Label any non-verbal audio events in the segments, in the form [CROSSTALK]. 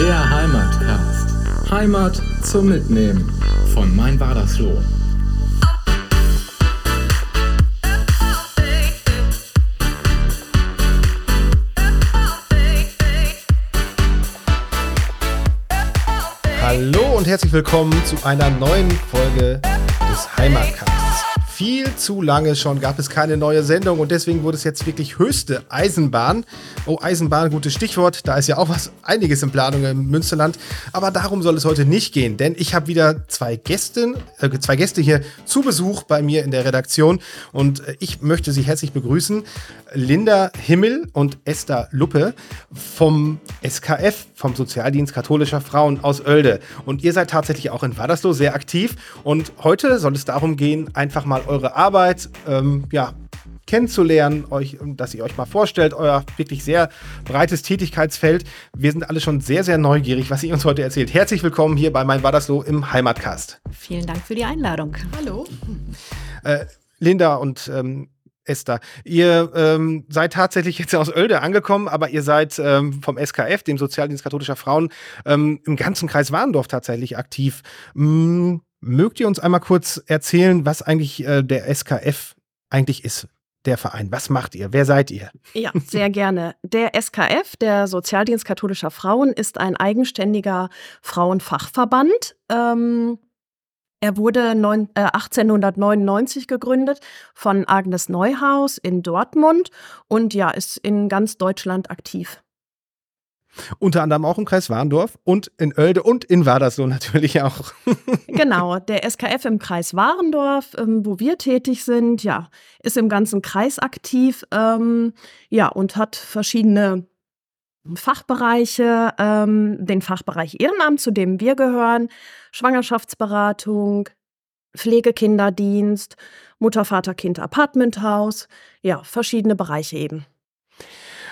Der Heimatcast. Heimat zum Mitnehmen von Mein Badersloh. Hallo und herzlich willkommen zu einer neuen Folge des Heimatcasts viel zu lange schon gab es keine neue Sendung und deswegen wurde es jetzt wirklich höchste Eisenbahn. Oh, Eisenbahn, gutes Stichwort. Da ist ja auch was, einiges in Planung im Münsterland. Aber darum soll es heute nicht gehen, denn ich habe wieder zwei Gäste, äh, zwei Gäste hier zu Besuch bei mir in der Redaktion und äh, ich möchte sie herzlich begrüßen. Linda Himmel und Esther Luppe vom SKF, vom Sozialdienst katholischer Frauen aus Oelde. Und ihr seid tatsächlich auch in Wadersloh sehr aktiv und heute soll es darum gehen, einfach mal eure Arbeit ähm, ja, kennenzulernen, euch, dass ihr euch mal vorstellt, euer wirklich sehr breites Tätigkeitsfeld. Wir sind alle schon sehr, sehr neugierig, was ihr uns heute erzählt. Herzlich willkommen hier bei Mein Wadersloh im Heimatcast. Vielen Dank für die Einladung. Hallo. Äh, Linda und ähm, Esther, ihr ähm, seid tatsächlich jetzt aus Oelde angekommen, aber ihr seid ähm, vom SKF, dem Sozialdienst katholischer Frauen, ähm, im ganzen Kreis Warndorf tatsächlich aktiv. Hm, Mögt ihr uns einmal kurz erzählen, was eigentlich äh, der SKF eigentlich ist? Der Verein. Was macht ihr? Wer seid ihr? Ja, sehr gerne. Der SKF, der Sozialdienst katholischer Frauen, ist ein eigenständiger Frauenfachverband. Ähm, er wurde neun, äh, 1899 gegründet von Agnes Neuhaus in Dortmund und ja, ist in ganz Deutschland aktiv. Unter anderem auch im Kreis Warndorf und in Oelde und in Wadersloh natürlich auch. [LAUGHS] genau, der SKF im Kreis Warendorf, ähm, wo wir tätig sind, ja, ist im ganzen Kreis aktiv, ähm, ja, und hat verschiedene Fachbereiche, ähm, den Fachbereich Ehrenamt, zu dem wir gehören, Schwangerschaftsberatung, Pflegekinderdienst, Mutter, Vater, Kind, Apartmenthaus, ja, verschiedene Bereiche eben.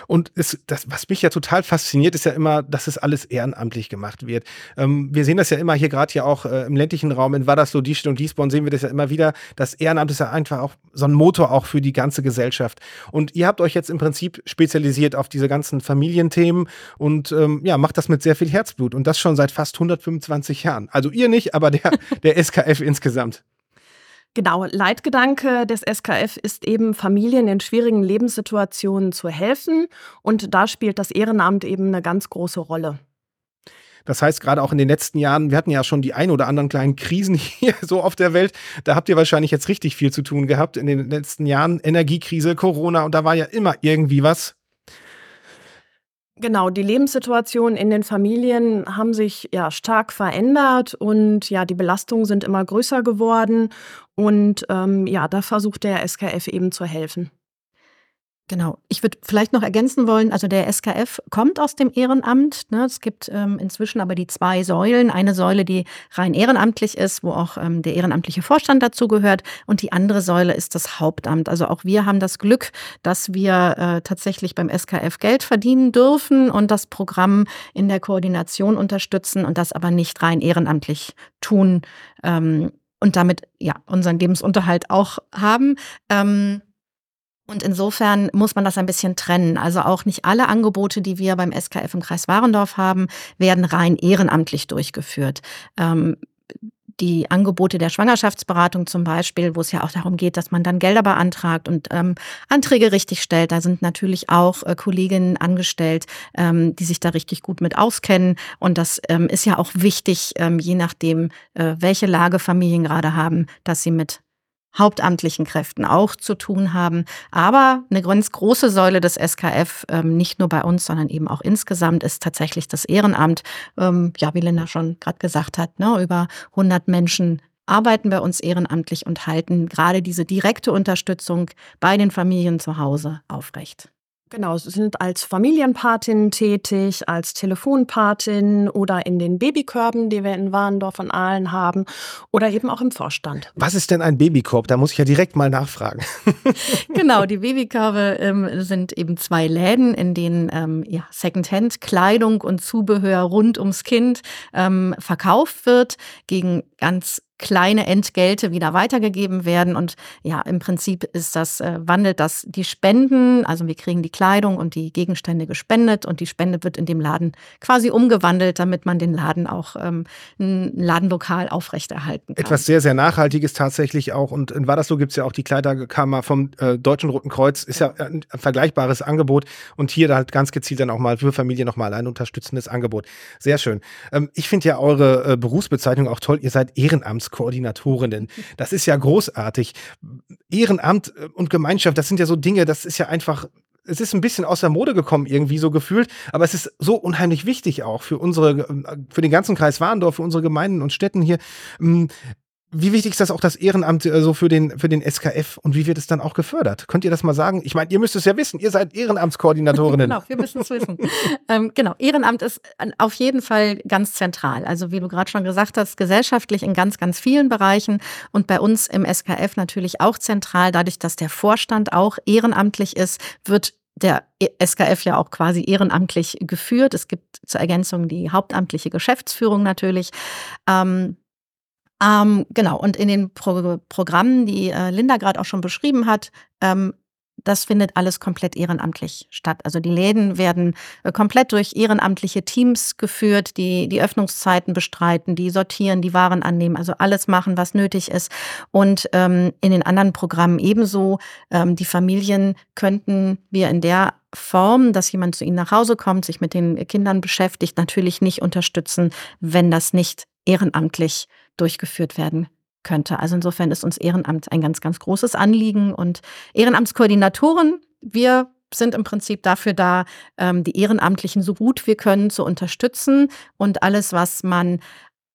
Und es, das, was mich ja total fasziniert, ist ja immer, dass es alles ehrenamtlich gemacht wird. Ähm, wir sehen das ja immer hier gerade ja auch äh, im ländlichen Raum in Wadersloh, Diestel und Diesborn sehen wir das ja immer wieder. Das Ehrenamt ist ja einfach auch so ein Motor auch für die ganze Gesellschaft. Und ihr habt euch jetzt im Prinzip spezialisiert auf diese ganzen Familienthemen und ähm, ja, macht das mit sehr viel Herzblut und das schon seit fast 125 Jahren. Also ihr nicht, aber der, [LAUGHS] der SKF insgesamt. Genau, Leitgedanke des SKF ist eben, Familien in schwierigen Lebenssituationen zu helfen. Und da spielt das Ehrenamt eben eine ganz große Rolle. Das heißt, gerade auch in den letzten Jahren, wir hatten ja schon die ein oder anderen kleinen Krisen [LAUGHS] hier so auf der Welt. Da habt ihr wahrscheinlich jetzt richtig viel zu tun gehabt in den letzten Jahren. Energiekrise, Corona und da war ja immer irgendwie was. Genau, die Lebenssituationen in den Familien haben sich ja stark verändert und ja, die Belastungen sind immer größer geworden. Und ähm, ja, da versucht der SKF eben zu helfen. Genau. Ich würde vielleicht noch ergänzen wollen, also der SKF kommt aus dem Ehrenamt. Ne? Es gibt ähm, inzwischen aber die zwei Säulen. Eine Säule, die rein ehrenamtlich ist, wo auch ähm, der ehrenamtliche Vorstand dazu gehört. Und die andere Säule ist das Hauptamt. Also auch wir haben das Glück, dass wir äh, tatsächlich beim SKF Geld verdienen dürfen und das Programm in der Koordination unterstützen und das aber nicht rein ehrenamtlich tun ähm, und damit ja unseren Lebensunterhalt auch haben. Ähm, und insofern muss man das ein bisschen trennen. Also auch nicht alle Angebote, die wir beim SKF im Kreis Warendorf haben, werden rein ehrenamtlich durchgeführt. Ähm, die Angebote der Schwangerschaftsberatung zum Beispiel, wo es ja auch darum geht, dass man dann Gelder beantragt und ähm, Anträge richtig stellt. Da sind natürlich auch äh, Kolleginnen angestellt, ähm, die sich da richtig gut mit auskennen. Und das ähm, ist ja auch wichtig, ähm, je nachdem, äh, welche Lage Familien gerade haben, dass sie mit hauptamtlichen Kräften auch zu tun haben. Aber eine ganz große Säule des SKF, ähm, nicht nur bei uns, sondern eben auch insgesamt, ist tatsächlich das Ehrenamt. Ähm, ja, wie Linda schon gerade gesagt hat, ne, über 100 Menschen arbeiten bei uns ehrenamtlich und halten gerade diese direkte Unterstützung bei den Familien zu Hause aufrecht. Genau, sie sind als Familienpatin tätig, als Telefonpatin oder in den Babykörben, die wir in Warendorf und Aalen haben oder eben auch im Vorstand. Was ist denn ein Babykorb? Da muss ich ja direkt mal nachfragen. [LAUGHS] genau, die Babykörbe ähm, sind eben zwei Läden, in denen ähm, ja, Secondhand-Kleidung und Zubehör rund ums Kind ähm, verkauft wird gegen ganz kleine Entgelte wieder weitergegeben werden. Und ja, im Prinzip ist das, äh, wandelt das die Spenden, also wir kriegen die Kleidung und die Gegenstände gespendet und die Spende wird in dem Laden quasi umgewandelt, damit man den Laden auch ähm, ein Ladenlokal aufrechterhalten kann. Etwas sehr, sehr Nachhaltiges tatsächlich auch. Und in Wadersloh gibt es ja auch die Kleiderkammer vom äh, Deutschen Roten Kreuz, ist ja ein vergleichbares Angebot. Und hier halt ganz gezielt dann auch mal für Familie nochmal ein unterstützendes Angebot. Sehr schön. Ähm, ich finde ja eure äh, Berufsbezeichnung auch toll. Ihr seid Ehrenamts Ehrenamtskoordinatorinnen. Das ist ja großartig. Ehrenamt äh, und Gemeinschaft, das sind ja so Dinge, das ist ja einfach es ist ein bisschen aus der Mode gekommen, irgendwie so gefühlt, aber es ist so unheimlich wichtig auch für unsere, äh, für den ganzen Kreis Warndorf, für unsere Gemeinden und Städten hier. Wie wichtig ist das auch das Ehrenamt äh, so für den, für den SKF und wie wird es dann auch gefördert? Könnt ihr das mal sagen? Ich meine, ihr müsst es ja wissen, ihr seid Ehrenamtskoordinatorinnen. genau, wir müssen es wissen. [LAUGHS] ähm, genau, Ehrenamt ist auf jeden Fall ganz zentral. Also wie du gerade schon gesagt hast, gesellschaftlich in ganz, ganz vielen Bereichen und bei uns im SKF natürlich auch zentral. Dadurch, dass der Vorstand auch ehrenamtlich ist, wird der SKF ja auch quasi ehrenamtlich geführt. Es gibt zur Ergänzung die hauptamtliche Geschäftsführung natürlich. Ähm, ähm, genau, und in den Pro Programmen, die äh, Linda gerade auch schon beschrieben hat, ähm, das findet alles komplett ehrenamtlich statt. Also die Läden werden äh, komplett durch ehrenamtliche Teams geführt, die die Öffnungszeiten bestreiten, die sortieren, die Waren annehmen, also alles machen, was nötig ist. Und ähm, in den anderen Programmen ebenso. Ähm, die Familien könnten wir in der Form, dass jemand zu ihnen nach Hause kommt, sich mit den Kindern beschäftigt, natürlich nicht unterstützen, wenn das nicht ehrenamtlich durchgeführt werden könnte. Also insofern ist uns Ehrenamt ein ganz, ganz großes Anliegen und Ehrenamtskoordinatoren, wir sind im Prinzip dafür da, ähm, die Ehrenamtlichen so gut wir können zu unterstützen und alles, was man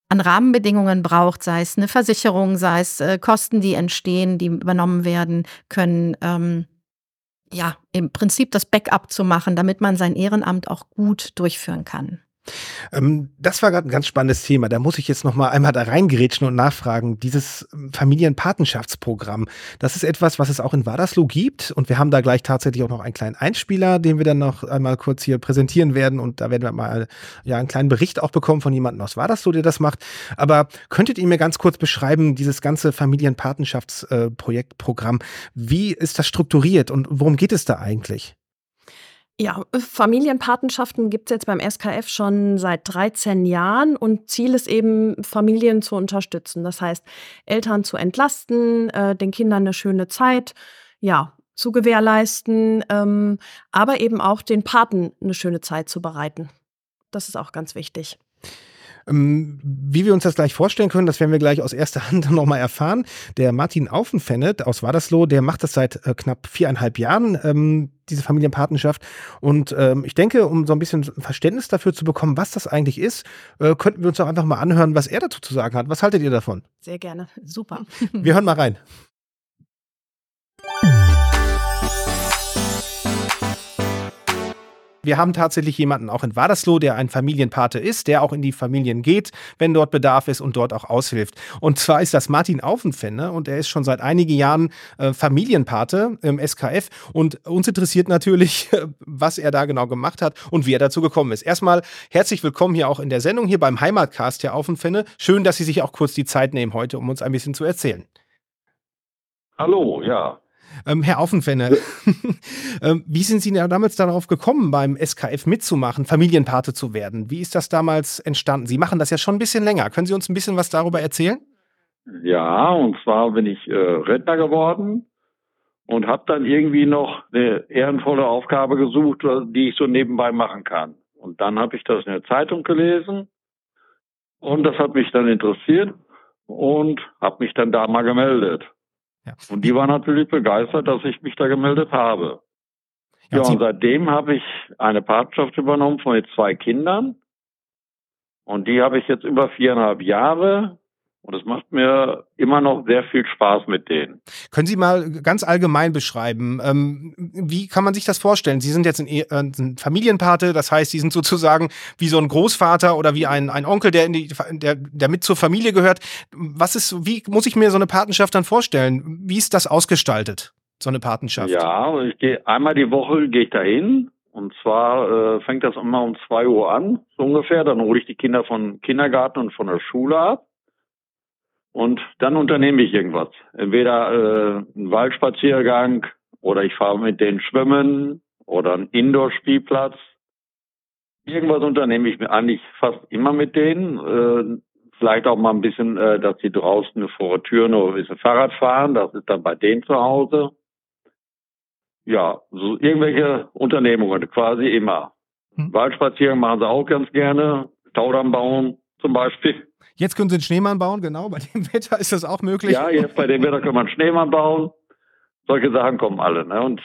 an Rahmenbedingungen braucht, sei es eine Versicherung, sei es äh, Kosten, die entstehen, die übernommen werden können, ähm, ja, im Prinzip das Backup zu machen, damit man sein Ehrenamt auch gut durchführen kann. Ähm, das war gerade ein ganz spannendes Thema. Da muss ich jetzt noch mal einmal da reingerätschen und nachfragen. Dieses ähm, Familienpatenschaftsprogramm, das ist etwas, was es auch in Wadersloh gibt. Und wir haben da gleich tatsächlich auch noch einen kleinen Einspieler, den wir dann noch einmal kurz hier präsentieren werden. Und da werden wir mal ja, einen kleinen Bericht auch bekommen von jemandem aus Wadersloh, der das macht. Aber könntet ihr mir ganz kurz beschreiben, dieses ganze Familienpatenschaftsprojekt, Programm, wie ist das strukturiert und worum geht es da eigentlich? Ja, Familienpatenschaften gibt es jetzt beim SKF schon seit 13 Jahren und Ziel ist eben, Familien zu unterstützen. Das heißt, Eltern zu entlasten, äh, den Kindern eine schöne Zeit, ja, zu gewährleisten, ähm, aber eben auch den Paten eine schöne Zeit zu bereiten. Das ist auch ganz wichtig. Ähm, wie wir uns das gleich vorstellen können, das werden wir gleich aus erster [LAUGHS] Hand nochmal erfahren. Der Martin Aufenfennet aus Wadersloh, der macht das seit äh, knapp viereinhalb Jahren, ähm, diese Familienpatenschaft. Und ähm, ich denke, um so ein bisschen Verständnis dafür zu bekommen, was das eigentlich ist, äh, könnten wir uns auch einfach mal anhören, was er dazu zu sagen hat. Was haltet ihr davon? Sehr gerne. Super. Wir hören mal rein. Wir haben tatsächlich jemanden auch in Wadersloh, der ein Familienpate ist, der auch in die Familien geht, wenn dort Bedarf ist und dort auch aushilft. Und zwar ist das Martin Aufenfenne und er ist schon seit einigen Jahren äh, Familienpate im SKF und uns interessiert natürlich, [LAUGHS] was er da genau gemacht hat und wie er dazu gekommen ist. Erstmal herzlich willkommen hier auch in der Sendung hier beim Heimatcast, Herr Aufenfenne. Schön, dass Sie sich auch kurz die Zeit nehmen heute, um uns ein bisschen zu erzählen. Hallo, ja, ähm, Herr Aufenfenne, [LAUGHS] ähm, wie sind Sie damals darauf gekommen, beim SKF mitzumachen, Familienpate zu werden? Wie ist das damals entstanden? Sie machen das ja schon ein bisschen länger. Können Sie uns ein bisschen was darüber erzählen? Ja, und zwar bin ich äh, Rentner geworden und habe dann irgendwie noch eine ehrenvolle Aufgabe gesucht, die ich so nebenbei machen kann. Und dann habe ich das in der Zeitung gelesen und das hat mich dann interessiert und habe mich dann da mal gemeldet. Ja. Und die war natürlich begeistert, dass ich mich da gemeldet habe. Ja, ja und seitdem habe ich eine Partnerschaft übernommen von zwei Kindern. Und die habe ich jetzt über viereinhalb Jahre. Und es macht mir immer noch sehr viel Spaß mit denen. Können Sie mal ganz allgemein beschreiben, ähm, wie kann man sich das vorstellen? Sie sind jetzt ein, äh, ein, Familienpate, das heißt, Sie sind sozusagen wie so ein Großvater oder wie ein, ein Onkel, der, die, der, der mit zur Familie gehört. Was ist, wie muss ich mir so eine Patenschaft dann vorstellen? Wie ist das ausgestaltet, so eine Patenschaft? Ja, ich gehe einmal die Woche gehe ich dahin. Und zwar äh, fängt das immer um zwei Uhr an, so ungefähr. Dann hole ich die Kinder von Kindergarten und von der Schule ab. Und dann unternehme ich irgendwas. Entweder äh, einen Waldspaziergang oder ich fahre mit denen schwimmen oder einen Indoor-Spielplatz. Irgendwas unternehme ich eigentlich fast immer mit denen. Äh, vielleicht auch mal ein bisschen, äh, dass sie draußen vor der Tür noch ein bisschen Fahrrad fahren. Das ist dann bei denen zu Hause. Ja, so irgendwelche Unternehmungen quasi immer. Hm. Waldspaziergang machen sie auch ganz gerne. Staudamm bauen zum Beispiel. Jetzt können Sie einen Schneemann bauen, genau. Bei dem [LAUGHS] Wetter ist das auch möglich. Ja, jetzt bei dem Wetter kann man einen Schneemann bauen. Solche Sachen kommen alle. Ne? Und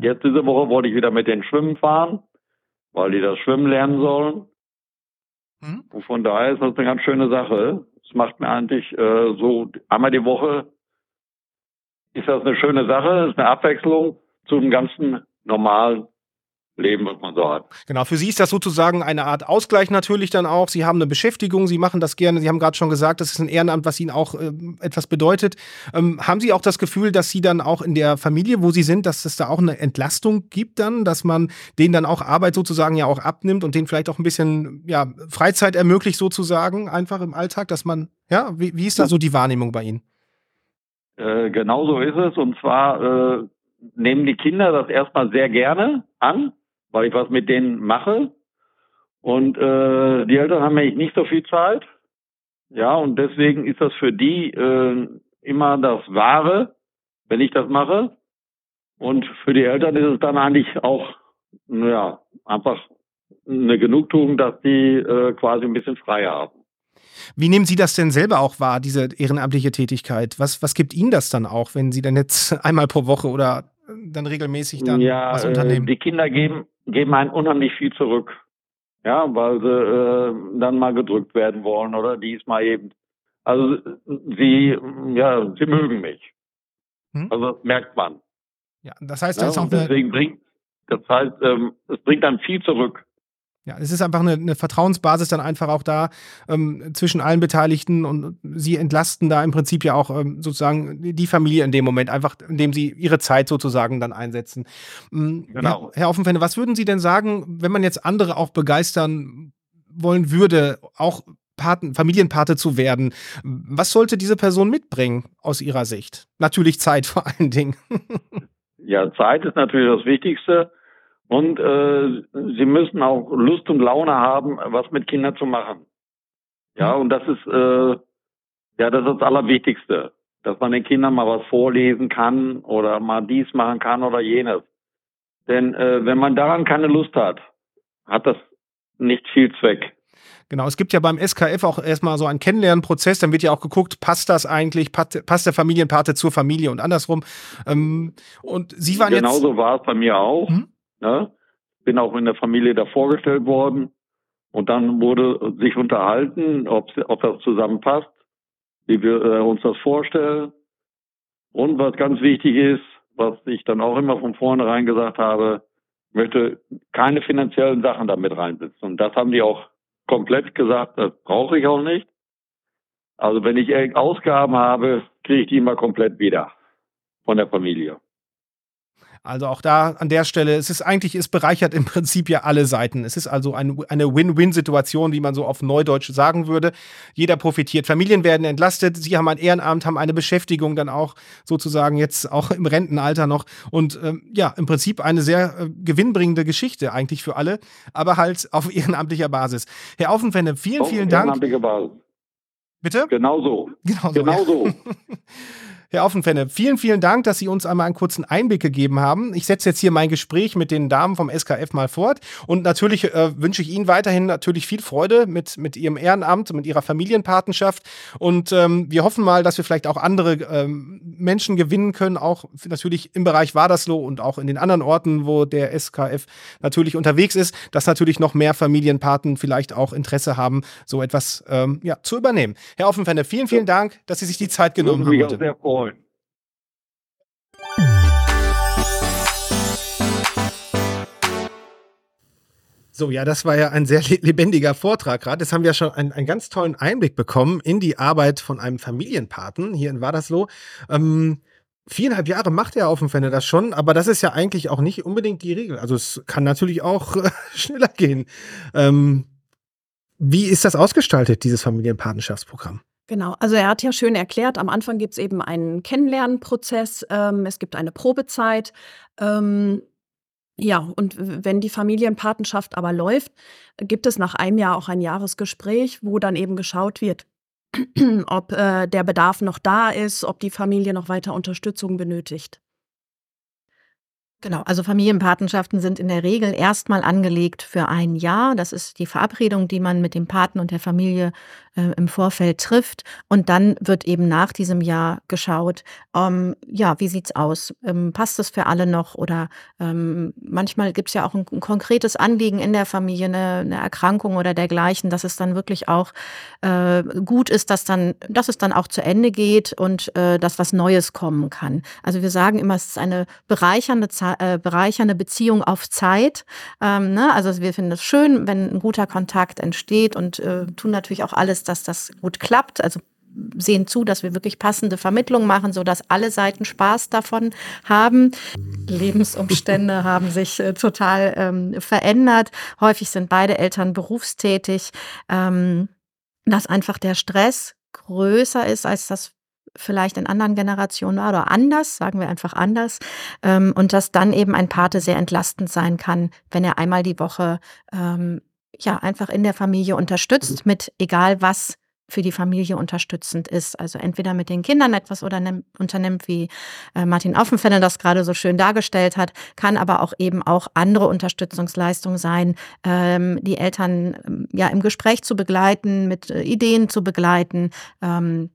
jetzt diese Woche wollte ich wieder mit den Schwimmen fahren, weil die das Schwimmen lernen sollen. Hm? Und von daher ist das eine ganz schöne Sache. Es macht mir eigentlich äh, so einmal die Woche ist das eine schöne Sache, ist eine Abwechslung zum ganzen normalen Leben, was man so hat. Genau, für Sie ist das sozusagen eine Art Ausgleich natürlich dann auch. Sie haben eine Beschäftigung, Sie machen das gerne. Sie haben gerade schon gesagt, das ist ein Ehrenamt, was Ihnen auch äh, etwas bedeutet. Ähm, haben Sie auch das Gefühl, dass Sie dann auch in der Familie, wo Sie sind, dass es da auch eine Entlastung gibt dann, dass man denen dann auch Arbeit sozusagen ja auch abnimmt und denen vielleicht auch ein bisschen ja, Freizeit ermöglicht sozusagen, einfach im Alltag, dass man, ja, wie, wie ist da so die Wahrnehmung bei Ihnen? Äh, genau so ist es. Und zwar äh, nehmen die Kinder das erstmal sehr gerne an weil ich was mit denen mache. Und äh, die Eltern haben eigentlich nicht so viel Zeit. Ja, und deswegen ist das für die äh, immer das Wahre, wenn ich das mache. Und für die Eltern ist es dann eigentlich auch, ja, einfach eine Genugtuung, dass die äh, quasi ein bisschen frei haben. Wie nehmen Sie das denn selber auch wahr, diese ehrenamtliche Tätigkeit? Was, was gibt Ihnen das dann auch, wenn Sie dann jetzt [LAUGHS] einmal pro Woche oder dann regelmäßig dann ja, was unternehmen? Äh, die Kinder geben, geben einen unheimlich viel zurück. Ja, weil sie äh, dann mal gedrückt werden wollen oder diesmal eben. Also sie, ja, sie mögen mich. Hm? Also das merkt man. Ja, das heißt, das ja, ist auch deswegen bringt, das heißt, ähm, es bringt dann viel zurück. Ja, es ist einfach eine, eine Vertrauensbasis dann einfach auch da ähm, zwischen allen Beteiligten und sie entlasten da im Prinzip ja auch ähm, sozusagen die Familie in dem Moment, einfach indem sie ihre Zeit sozusagen dann einsetzen. Ähm, genau. Herr, Herr Offenfende, was würden Sie denn sagen, wenn man jetzt andere auch begeistern wollen würde, auch Paten, Familienpate zu werden? Was sollte diese Person mitbringen aus Ihrer Sicht? Natürlich Zeit [LAUGHS] vor allen Dingen. ja, Zeit ist natürlich das Wichtigste. Und äh, sie müssen auch Lust und Laune haben, was mit Kindern zu machen. Ja, und das ist äh, ja das ist das Allerwichtigste, dass man den Kindern mal was vorlesen kann oder mal dies machen kann oder jenes. Denn äh, wenn man daran keine Lust hat, hat das nicht viel Zweck. Genau, es gibt ja beim SKF auch erstmal so einen Kennenlernprozess, dann wird ja auch geguckt, passt das eigentlich, passt der Familienpate zur Familie und andersrum. Ähm, und Sie waren Genauso jetzt. Genauso war es bei mir auch. Hm? Ne? Bin auch in der Familie da vorgestellt worden. Und dann wurde sich unterhalten, ob, ob das zusammenpasst, wie wir äh, uns das vorstellen. Und was ganz wichtig ist, was ich dann auch immer von vornherein gesagt habe, möchte keine finanziellen Sachen damit reinsetzen. Und das haben die auch komplett gesagt, das brauche ich auch nicht. Also wenn ich Ausgaben habe, kriege ich die immer komplett wieder von der Familie. Also auch da an der Stelle, es ist eigentlich, es bereichert im Prinzip ja alle Seiten. Es ist also ein, eine Win-Win-Situation, wie man so auf Neudeutsch sagen würde. Jeder profitiert. Familien werden entlastet. Sie haben ein Ehrenamt, haben eine Beschäftigung dann auch sozusagen jetzt auch im Rentenalter noch. Und ähm, ja, im Prinzip eine sehr äh, gewinnbringende Geschichte eigentlich für alle, aber halt auf [LAUGHS] ehrenamtlicher Basis. Herr Aufenfende, vielen, vielen Dank. Ehrenamtliche Basis. Bitte? Genau so. Genau so. Genau so. [LAUGHS] Herr Offenfenne, vielen, vielen Dank, dass Sie uns einmal einen kurzen Einblick gegeben haben. Ich setze jetzt hier mein Gespräch mit den Damen vom SKF mal fort und natürlich äh, wünsche ich Ihnen weiterhin natürlich viel Freude mit, mit Ihrem Ehrenamt, mit Ihrer Familienpatenschaft und ähm, wir hoffen mal, dass wir vielleicht auch andere ähm, Menschen gewinnen können, auch natürlich im Bereich Wadersloh und auch in den anderen Orten, wo der SKF natürlich unterwegs ist, dass natürlich noch mehr Familienpaten vielleicht auch Interesse haben, so etwas ähm, ja, zu übernehmen. Herr Offenfenne, vielen, vielen Dank, dass Sie sich die Zeit genommen haben So, ja, das war ja ein sehr lebendiger Vortrag gerade. Jetzt haben wir schon einen, einen, ganz tollen Einblick bekommen in die Arbeit von einem Familienpaten hier in Wadersloh. Ähm, viereinhalb Jahre macht er auf dem Fenne das schon, aber das ist ja eigentlich auch nicht unbedingt die Regel. Also es kann natürlich auch äh, [LAUGHS] schneller gehen. Ähm, wie ist das ausgestaltet, dieses Familienpatenschaftsprogramm? Genau, also er hat ja schön erklärt, am Anfang gibt es eben einen Kennenlernprozess, ähm, es gibt eine Probezeit. Ähm, ja, und wenn die Familienpatenschaft aber läuft, gibt es nach einem Jahr auch ein Jahresgespräch, wo dann eben geschaut wird, [CLEARS THROAT] ob äh, der Bedarf noch da ist, ob die Familie noch weiter Unterstützung benötigt. Genau, also Familienpatenschaften sind in der Regel erstmal angelegt für ein Jahr. Das ist die Verabredung, die man mit dem Paten und der Familie äh, im Vorfeld trifft. Und dann wird eben nach diesem Jahr geschaut, ähm, ja, wie sieht's aus? Ähm, passt es für alle noch? Oder ähm, manchmal gibt's ja auch ein, ein, konkretes Anliegen in der Familie, eine, eine, Erkrankung oder dergleichen, dass es dann wirklich auch äh, gut ist, dass dann, dass es dann auch zu Ende geht und äh, dass was Neues kommen kann. Also wir sagen immer, es ist eine bereichernde äh, bereichernde Beziehung auf Zeit. Ähm, ne? Also wir finden es schön, wenn ein guter Kontakt entsteht und äh, tun natürlich auch alles, dass das gut klappt. Also sehen zu, dass wir wirklich passende Vermittlung machen, so dass alle Seiten Spaß davon haben. Lebensumstände [LAUGHS] haben sich äh, total ähm, verändert. Häufig sind beide Eltern berufstätig. Ähm, dass einfach der Stress größer ist als das vielleicht in anderen Generationen war oder anders, sagen wir einfach anders. Ähm, und dass dann eben ein Pate sehr entlastend sein kann, wenn er einmal die Woche ähm, ja einfach in der Familie unterstützt mit egal was für die Familie unterstützend ist. Also entweder mit den Kindern etwas oder unternimmt, wie äh, Martin Offenfenne das gerade so schön dargestellt hat, kann aber auch eben auch andere Unterstützungsleistungen sein, ähm, die Eltern ähm, ja im Gespräch zu begleiten, mit äh, Ideen zu begleiten, ähm,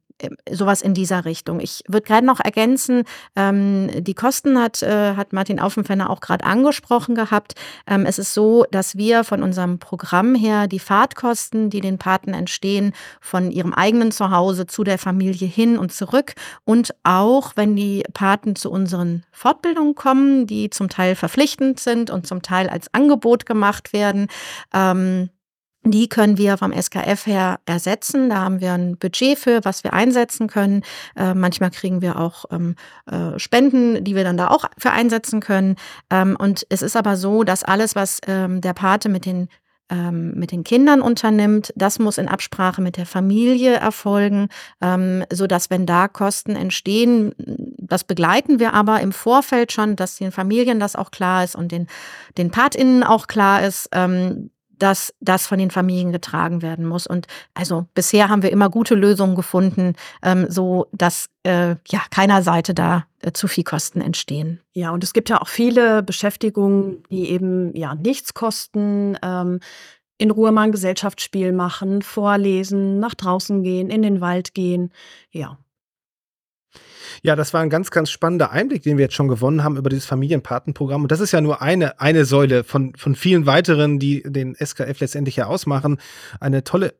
sowas in dieser Richtung. Ich würde gerade noch ergänzen, ähm, die Kosten hat, äh, hat Martin Aufenfenner auch gerade angesprochen gehabt. Ähm, es ist so, dass wir von unserem Programm her die Fahrtkosten, die den Paten entstehen, von ihrem eigenen Zuhause zu der Familie hin und zurück und auch, wenn die Paten zu unseren Fortbildungen kommen, die zum Teil verpflichtend sind und zum Teil als Angebot gemacht werden, ähm, die können wir vom SKF her ersetzen. Da haben wir ein Budget für, was wir einsetzen können. Äh, manchmal kriegen wir auch ähm, äh, Spenden, die wir dann da auch für einsetzen können. Ähm, und es ist aber so, dass alles, was ähm, der Pate mit den ähm, mit den Kindern unternimmt, das muss in Absprache mit der Familie erfolgen, ähm, so dass wenn da Kosten entstehen, das begleiten wir aber im Vorfeld schon, dass den Familien das auch klar ist und den den PatInnen auch klar ist, ähm, dass das von den Familien getragen werden muss. Und also bisher haben wir immer gute Lösungen gefunden, ähm, so dass äh, ja keiner Seite da äh, zu viel Kosten entstehen. Ja, und es gibt ja auch viele Beschäftigungen, die eben ja nichts kosten. Ähm, in Ruhe mal ein Gesellschaftsspiel machen, vorlesen, nach draußen gehen, in den Wald gehen. Ja, ja, das war ein ganz, ganz spannender Einblick, den wir jetzt schon gewonnen haben über dieses Familienpatenprogramm. Und das ist ja nur eine, eine Säule von, von vielen weiteren, die den SKF letztendlich ja ausmachen. Eine tolle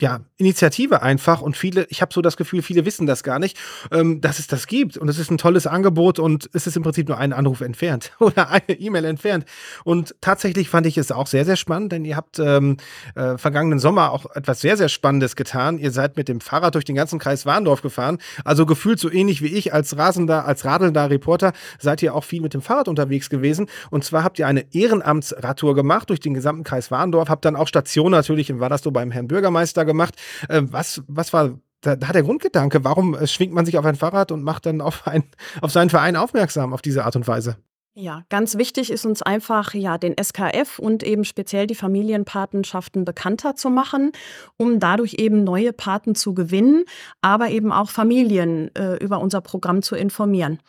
ja, Initiative einfach und viele, ich habe so das Gefühl, viele wissen das gar nicht, ähm, dass es das gibt. Und es ist ein tolles Angebot und es ist im Prinzip nur ein Anruf entfernt [LAUGHS] oder eine E-Mail entfernt. Und tatsächlich fand ich es auch sehr, sehr spannend, denn ihr habt ähm, äh, vergangenen Sommer auch etwas sehr, sehr Spannendes getan. Ihr seid mit dem Fahrrad durch den ganzen Kreis Warndorf gefahren, also gefühlt so ähnlich wie ich als rasender, als radelnder Reporter seid ihr auch viel mit dem Fahrrad unterwegs gewesen. Und zwar habt ihr eine Ehrenamtsradtour gemacht durch den gesamten Kreis Warndorf, habt dann auch Station natürlich, das so beim Herrn Bürgermeister da gemacht. Äh, was, was war da, da der Grundgedanke? Warum äh, schwingt man sich auf ein Fahrrad und macht dann auf, ein, auf seinen Verein aufmerksam auf diese Art und Weise? Ja, ganz wichtig ist uns einfach, ja, den SKF und eben speziell die Familienpatenschaften bekannter zu machen, um dadurch eben neue Paten zu gewinnen, aber eben auch Familien äh, über unser Programm zu informieren.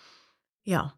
Ja,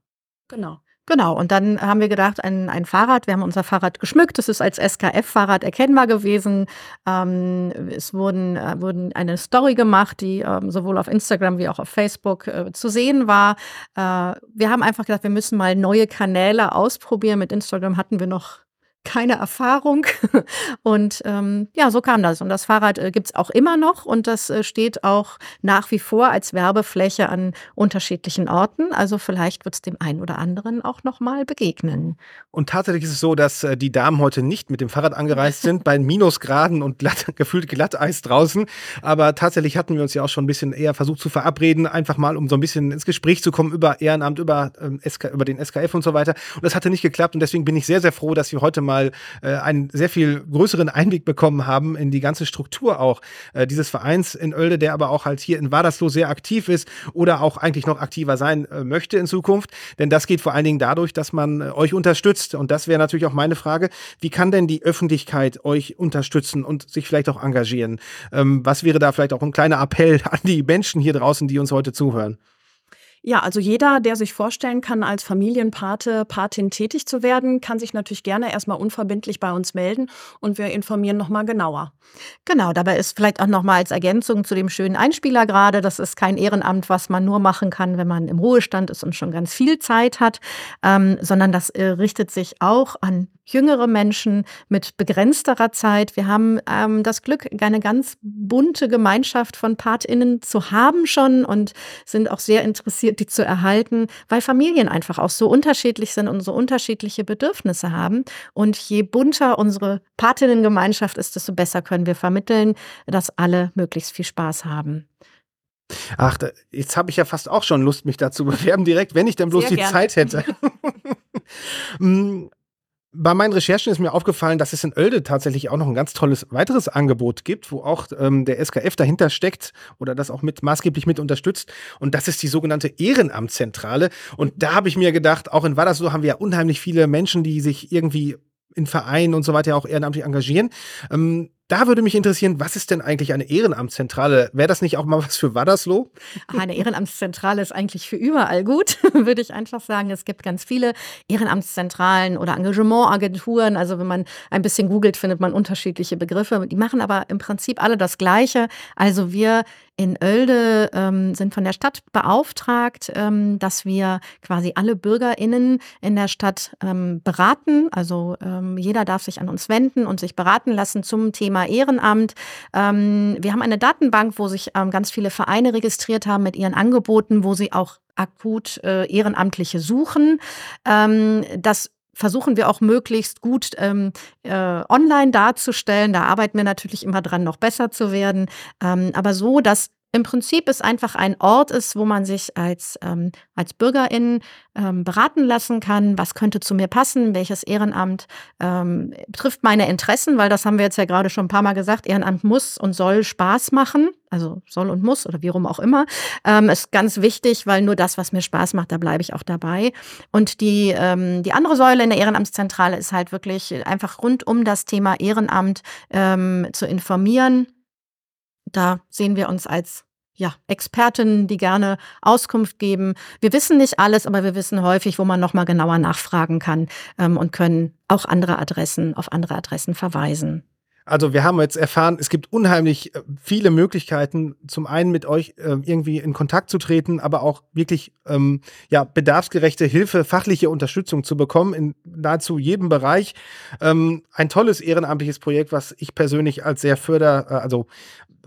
genau. Genau, und dann haben wir gedacht, ein, ein Fahrrad, wir haben unser Fahrrad geschmückt, das ist als SKF-Fahrrad erkennbar gewesen. Ähm, es wurden, äh, wurden eine Story gemacht, die ähm, sowohl auf Instagram wie auch auf Facebook äh, zu sehen war. Äh, wir haben einfach gedacht, wir müssen mal neue Kanäle ausprobieren. Mit Instagram hatten wir noch keine Erfahrung. [LAUGHS] Und ähm, ja, so kam das. Und das Fahrrad äh, gibt es auch immer noch und das äh, steht auch nach wie vor als Werbefläche an unterschiedlichen Orten. Also vielleicht wird es dem einen oder anderen auch nochmal begegnen. Und tatsächlich ist es so, dass äh, die Damen heute nicht mit dem Fahrrad angereist sind, bei Minusgraden und glatt, [LAUGHS] gefühlt Glatteis draußen. Aber tatsächlich hatten wir uns ja auch schon ein bisschen eher versucht zu verabreden, einfach mal, um so ein bisschen ins Gespräch zu kommen über Ehrenamt, über, ähm, SK, über den SKF und so weiter. Und das hatte nicht geklappt. Und deswegen bin ich sehr, sehr froh, dass wir heute mal mal äh, einen sehr viel größeren Einblick bekommen haben in die ganze Struktur auch äh, dieses Vereins in Oelde, der aber auch halt hier in Wadersloh sehr aktiv ist oder auch eigentlich noch aktiver sein äh, möchte in Zukunft. Denn das geht vor allen Dingen dadurch, dass man äh, euch unterstützt. Und das wäre natürlich auch meine Frage, wie kann denn die Öffentlichkeit euch unterstützen und sich vielleicht auch engagieren? Ähm, was wäre da vielleicht auch ein kleiner Appell [LAUGHS] an die Menschen hier draußen, die uns heute zuhören? Ja, also jeder, der sich vorstellen kann, als Familienpate, Patin tätig zu werden, kann sich natürlich gerne erstmal unverbindlich bei uns melden und wir informieren nochmal genauer. Genau, dabei ist vielleicht auch nochmal als Ergänzung zu dem schönen Einspieler gerade, das ist kein Ehrenamt, was man nur machen kann, wenn man im Ruhestand ist und schon ganz viel Zeit hat, ähm, sondern das äh, richtet sich auch an jüngere Menschen mit begrenzterer Zeit. Wir haben ähm, das Glück, eine ganz bunte Gemeinschaft von PatInnen zu haben schon und sind auch sehr interessiert, die zu erhalten, weil Familien einfach auch so unterschiedlich sind und so unterschiedliche Bedürfnisse haben. Und je bunter unsere Patinnengemeinschaft ist, desto besser können wir vermitteln, dass alle möglichst viel Spaß haben. Ach, jetzt habe ich ja fast auch schon Lust, mich dazu [LAUGHS] bewerben direkt, wenn ich dann bloß Sehr die gerne. Zeit hätte. [LAUGHS] [LAUGHS] Bei meinen Recherchen ist mir aufgefallen, dass es in Oelde tatsächlich auch noch ein ganz tolles weiteres Angebot gibt, wo auch ähm, der SKF dahinter steckt oder das auch mit maßgeblich mit unterstützt. Und das ist die sogenannte Ehrenamtszentrale. Und da habe ich mir gedacht, auch in Wadersloh haben wir ja unheimlich viele Menschen, die sich irgendwie in Vereinen und so weiter auch ehrenamtlich engagieren. Ähm, da würde mich interessieren, was ist denn eigentlich eine Ehrenamtszentrale? Wäre das nicht auch mal was für Wadersloh? [LAUGHS] Eine Ehrenamtszentrale ist eigentlich für überall gut, [LAUGHS] würde ich einfach sagen. Es gibt ganz viele Ehrenamtszentralen oder Engagementagenturen. Also wenn man ein bisschen googelt, findet man unterschiedliche Begriffe. Die machen aber im Prinzip alle das Gleiche. Also wir in Oelde ähm, sind von der Stadt beauftragt, ähm, dass wir quasi alle BürgerInnen in der Stadt ähm, beraten. Also ähm, jeder darf sich an uns wenden und sich beraten lassen zum Thema Ehrenamt. Ähm, wir haben eine Datenbank, wo sich ähm, ganz viele Vereine registriert haben mit ihren Angeboten, wo sie auch akut äh, Ehrenamtliche suchen. das versuchen wir auch möglichst gut ähm, äh, online darzustellen. Da arbeiten wir natürlich immer dran, noch besser zu werden. Ähm, aber so, dass im Prinzip es einfach ein Ort ist, wo man sich als, ähm, als Bürgerin ähm, beraten lassen kann, was könnte zu mir passen, welches Ehrenamt ähm, trifft meine Interessen, weil das haben wir jetzt ja gerade schon ein paar Mal gesagt, Ehrenamt muss und soll Spaß machen, also soll und muss oder wie rum auch immer, ähm, ist ganz wichtig, weil nur das, was mir Spaß macht, da bleibe ich auch dabei. Und die, ähm, die andere Säule in der Ehrenamtszentrale ist halt wirklich einfach rund um das Thema Ehrenamt ähm, zu informieren, da sehen wir uns als ja, Expertinnen, die gerne Auskunft geben. Wir wissen nicht alles, aber wir wissen häufig, wo man nochmal genauer nachfragen kann ähm, und können auch andere Adressen auf andere Adressen verweisen. Also wir haben jetzt erfahren, es gibt unheimlich äh, viele Möglichkeiten, zum einen mit euch äh, irgendwie in Kontakt zu treten, aber auch wirklich ähm, ja, bedarfsgerechte Hilfe, fachliche Unterstützung zu bekommen in nahezu jedem Bereich. Ähm, ein tolles ehrenamtliches Projekt, was ich persönlich als sehr förder, äh, also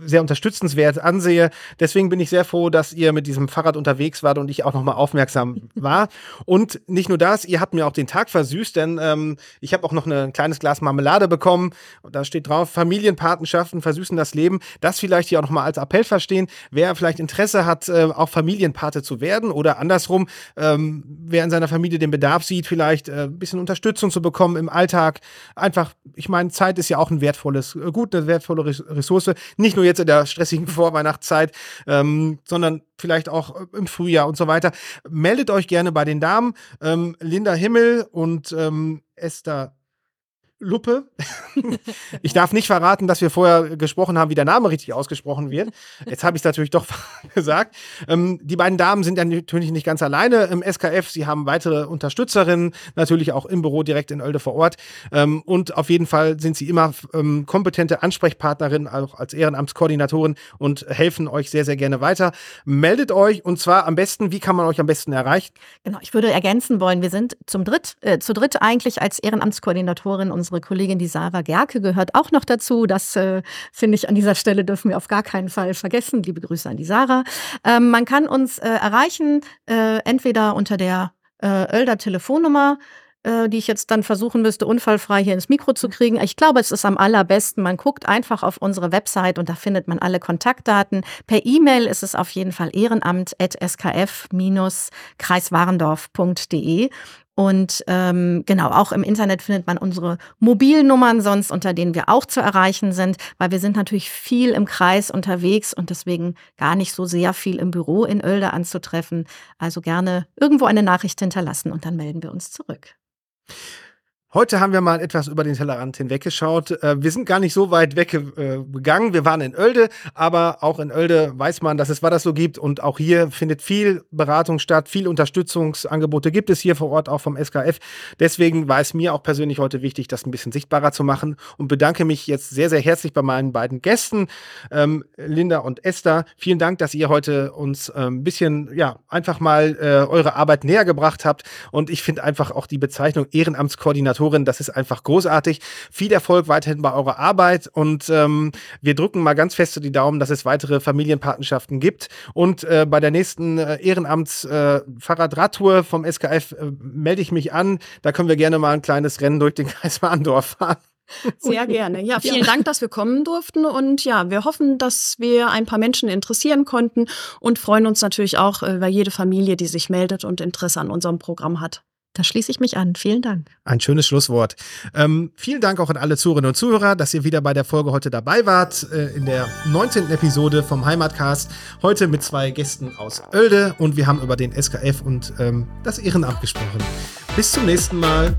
sehr unterstützenswert ansehe. Deswegen bin ich sehr froh, dass ihr mit diesem Fahrrad unterwegs wart und ich auch nochmal aufmerksam [LAUGHS] war. Und nicht nur das, ihr habt mir auch den Tag versüßt, denn ähm, ich habe auch noch ein kleines Glas Marmelade bekommen. Da steht drauf, Familienpatenschaften versüßen das Leben. Das vielleicht hier auch nochmal als Appell verstehen. Wer vielleicht Interesse hat, äh, auch Familienpate zu werden oder andersrum, ähm, wer in seiner Familie den Bedarf sieht, vielleicht äh, ein bisschen Unterstützung zu bekommen im Alltag. Einfach, ich meine, Zeit ist ja auch ein wertvolles äh, Gut, eine wertvolle Ressource. Nicht nur jetzt in der stressigen [LAUGHS] Vorweihnachtszeit, ähm, sondern vielleicht auch im Frühjahr und so weiter. Meldet euch gerne bei den Damen. Ähm, Linda Himmel und ähm, Esther Luppe. ich darf nicht verraten, dass wir vorher gesprochen haben, wie der Name richtig ausgesprochen wird. Jetzt habe ich es natürlich doch [LAUGHS] gesagt. Ähm, die beiden Damen sind ja natürlich nicht ganz alleine im SKF. Sie haben weitere Unterstützerinnen, natürlich auch im Büro direkt in Oelde vor Ort. Ähm, und auf jeden Fall sind sie immer ähm, kompetente Ansprechpartnerinnen, auch als Ehrenamtskoordinatorin und helfen euch sehr, sehr gerne weiter. Meldet euch und zwar am besten, wie kann man euch am besten erreichen? Genau, ich würde ergänzen wollen, wir sind zum dritt, äh, zu dritt eigentlich als Ehrenamtskoordinatorin und unsere Kollegin, die Sarah Gerke, gehört auch noch dazu. Das äh, finde ich an dieser Stelle dürfen wir auf gar keinen Fall vergessen. Liebe Grüße an die Sarah. Ähm, man kann uns äh, erreichen, äh, entweder unter der äh, Oelder Telefonnummer äh, die ich jetzt dann versuchen müsste, unfallfrei hier ins Mikro zu kriegen. Ich glaube, es ist am allerbesten. Man guckt einfach auf unsere Website und da findet man alle Kontaktdaten. Per E-Mail ist es auf jeden Fall ehrenamt.skf-kreiswarendorf.de. Und ähm, genau, auch im Internet findet man unsere Mobilnummern sonst, unter denen wir auch zu erreichen sind, weil wir sind natürlich viel im Kreis unterwegs und deswegen gar nicht so sehr viel im Büro in Oelde anzutreffen. Also gerne irgendwo eine Nachricht hinterlassen und dann melden wir uns zurück. Heute haben wir mal etwas über den Tellerrand hinweggeschaut. Äh, wir sind gar nicht so weit weggegangen. Wir waren in Oelde, aber auch in Oelde weiß man, dass es was das so gibt. Und auch hier findet viel Beratung statt, viel Unterstützungsangebote gibt es hier vor Ort auch vom SKF. Deswegen war es mir auch persönlich heute wichtig, das ein bisschen sichtbarer zu machen und bedanke mich jetzt sehr, sehr herzlich bei meinen beiden Gästen, ähm, Linda und Esther. Vielen Dank, dass ihr heute uns ein ähm, bisschen, ja, einfach mal äh, eure Arbeit näher gebracht habt. Und ich finde einfach auch die Bezeichnung Ehrenamtskoordinator Moderatorin. Das ist einfach großartig. Viel Erfolg weiterhin bei eurer Arbeit und ähm, wir drücken mal ganz fest die Daumen, dass es weitere Familienpatenschaften gibt. Und äh, bei der nächsten äh, Ehrenamts-Fahrradradtour äh, vom SKF äh, melde ich mich an. Da können wir gerne mal ein kleines Rennen durch den [LAUGHS] Kreis Warndorf fahren. Sehr gerne. Ja, vielen Dank, dass wir kommen durften. Und ja, wir hoffen, dass wir ein paar Menschen interessieren konnten und freuen uns natürlich auch äh, über jede Familie, die sich meldet und Interesse an unserem Programm hat. Da schließe ich mich an. Vielen Dank. Ein schönes Schlusswort. Ähm, vielen Dank auch an alle Zuhörerinnen und Zuhörer, dass ihr wieder bei der Folge heute dabei wart. Äh, in der 19. Episode vom Heimatcast. Heute mit zwei Gästen aus Oelde und wir haben über den SKF und ähm, das Ehrenamt gesprochen. Bis zum nächsten Mal.